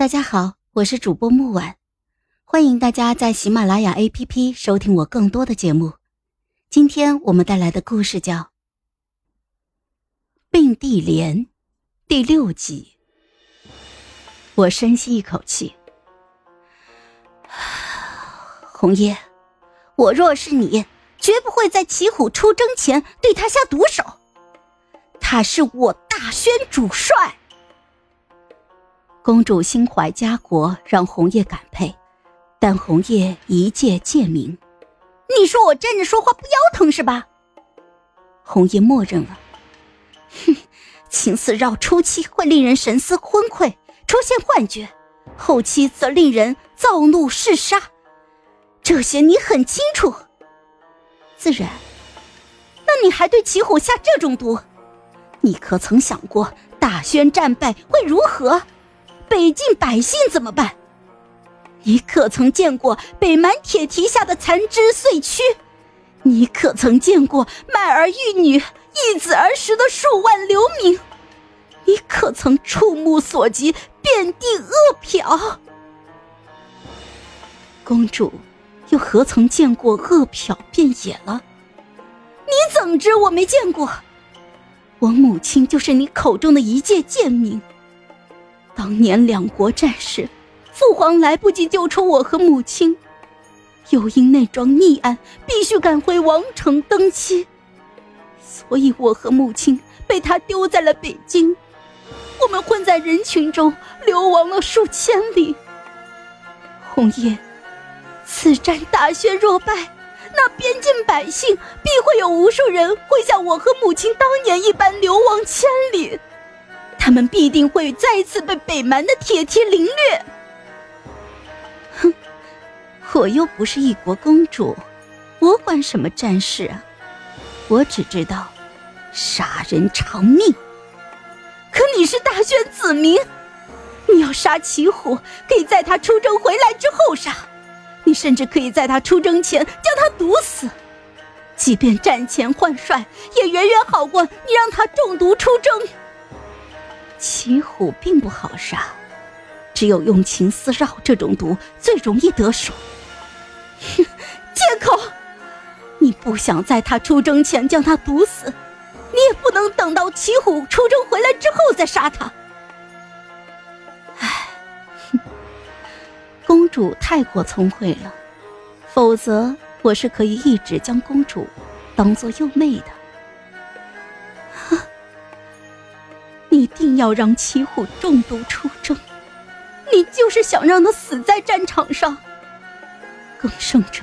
大家好，我是主播木婉，欢迎大家在喜马拉雅 APP 收听我更多的节目。今天我们带来的故事叫《并蒂莲》第六集。我深吸一口气，红叶，我若是你，绝不会在齐虎出征前对他下毒手。他是我大宣主帅。公主心怀家国，让红叶感佩，但红叶一介贱民。你说我站着说话不腰疼是吧？红叶默认了。哼，情丝绕初期会令人神思昏聩，出现幻觉，后期则令人躁怒嗜杀，这些你很清楚。自然，那你还对齐虎下这种毒？你可曾想过大宣战败会如何？北境百姓怎么办？你可曾见过北蛮铁蹄下的残肢碎躯？你可曾见过卖儿育女、易子而食的数万流民？你可曾触目所及遍地恶殍？公主又何曾见过恶殍遍野了？你怎知我没见过？我母亲就是你口中的一介贱民。当年两国战事，父皇来不及救出我和母亲，又因那桩逆案必须赶回王城登基，所以我和母亲被他丢在了北京。我们混在人群中流亡了数千里。红叶，此战大宣若败，那边境百姓必会有无数人会像我和母亲当年一般流亡千里。他们必定会再次被北蛮的铁蹄凌掠。哼，我又不是一国公主，我管什么战事啊？我只知道，杀人偿命。可你是大宣子民，你要杀齐虎，可以在他出征回来之后杀；你甚至可以在他出征前将他毒死。即便战前换帅，也远远好过你让他中毒出征。骑虎并不好杀，只有用情丝绕这种毒最容易得手。哼，借口！你不想在他出征前将他毒死，你也不能等到骑虎出征回来之后再杀他。唉，公主太过聪慧了，否则我是可以一直将公主当做幼妹的。定要让齐虎中毒出征，你就是想让他死在战场上。更胜者，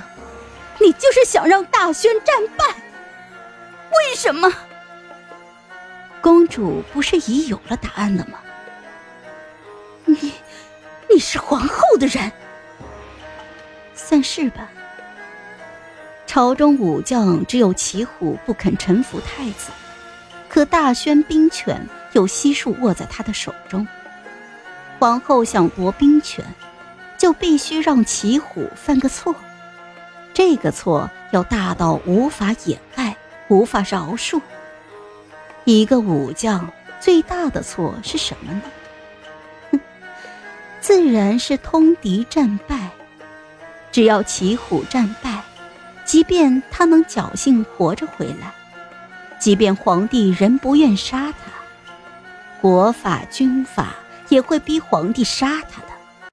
你就是想让大宣战败。为什么？公主不是已有了答案了吗？你，你是皇后的人，算是吧。朝中武将只有齐虎不肯臣服太子，可大宣兵权。有悉数握在他的手中。皇后想夺兵权，就必须让齐虎犯个错。这个错要大到无法掩盖、无法饶恕。一个武将最大的错是什么呢？哼，自然是通敌战败。只要齐虎战败，即便他能侥幸活着回来，即便皇帝仍不愿杀他。国法军法也会逼皇帝杀他。